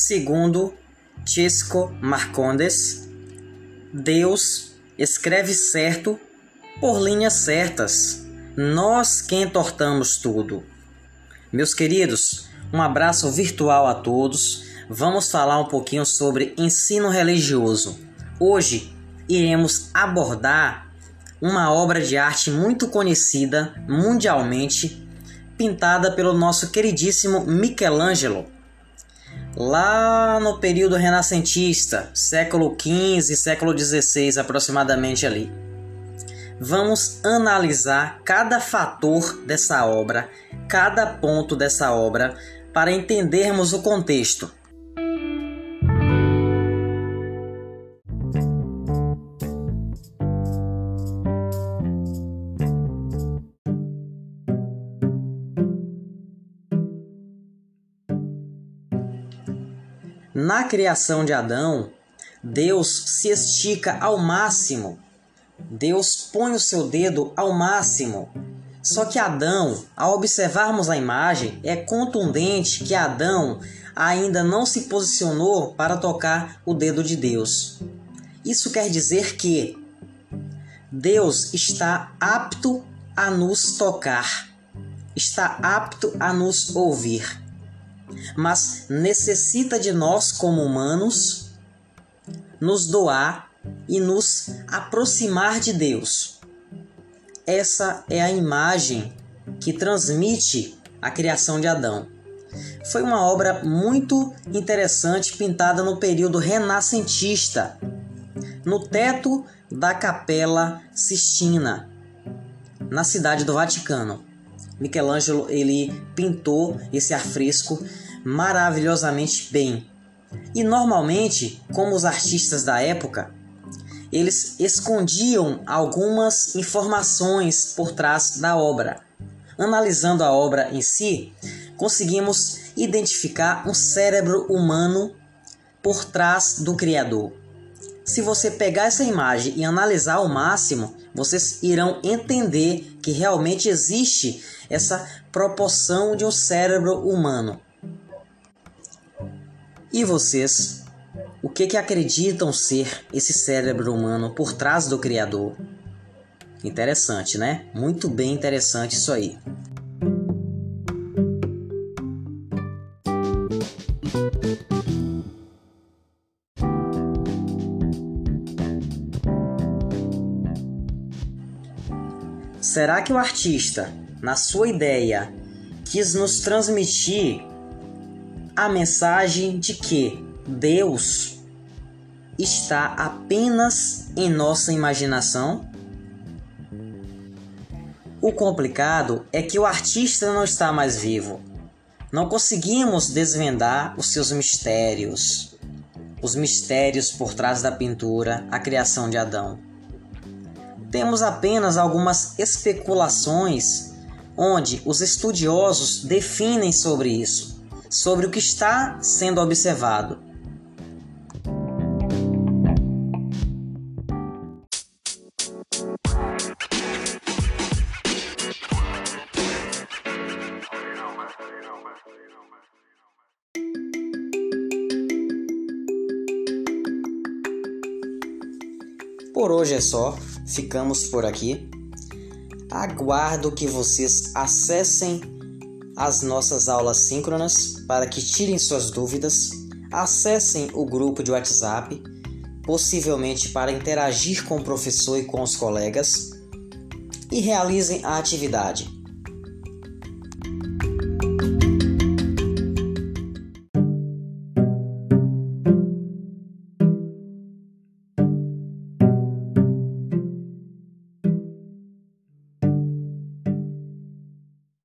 Segundo Cesco Marcondes, Deus escreve certo por linhas certas. Nós que entortamos tudo. Meus queridos, um abraço virtual a todos. Vamos falar um pouquinho sobre ensino religioso. Hoje iremos abordar uma obra de arte muito conhecida mundialmente, pintada pelo nosso queridíssimo Michelangelo. Lá no período renascentista, século XV, século XVI aproximadamente ali. Vamos analisar cada fator dessa obra, cada ponto dessa obra, para entendermos o contexto. Na criação de Adão, Deus se estica ao máximo. Deus põe o seu dedo ao máximo. Só que Adão, ao observarmos a imagem, é contundente que Adão ainda não se posicionou para tocar o dedo de Deus. Isso quer dizer que Deus está apto a nos tocar, está apto a nos ouvir mas necessita de nós, como humanos, nos doar e nos aproximar de Deus. Essa é a imagem que transmite a criação de Adão. Foi uma obra muito interessante pintada no período renascentista, no teto da Capela Sistina, na cidade do Vaticano. Michelangelo ele pintou esse afresco maravilhosamente bem. E normalmente, como os artistas da época, eles escondiam algumas informações por trás da obra. Analisando a obra em si, conseguimos identificar um cérebro humano por trás do Criador. Se você pegar essa imagem e analisar ao máximo, vocês irão entender que realmente existe essa proporção de um cérebro humano. E vocês? O que, que acreditam ser esse cérebro humano por trás do Criador? Interessante, né? Muito bem interessante isso aí. Será que o artista, na sua ideia, quis nos transmitir a mensagem de que Deus está apenas em nossa imaginação? O complicado é que o artista não está mais vivo. Não conseguimos desvendar os seus mistérios, os mistérios por trás da pintura, a criação de Adão. Temos apenas algumas especulações onde os estudiosos definem sobre isso sobre o que está sendo observado. Por hoje é só, ficamos por aqui. Aguardo que vocês acessem as nossas aulas síncronas para que tirem suas dúvidas, acessem o grupo de WhatsApp, possivelmente para interagir com o professor e com os colegas, e realizem a atividade.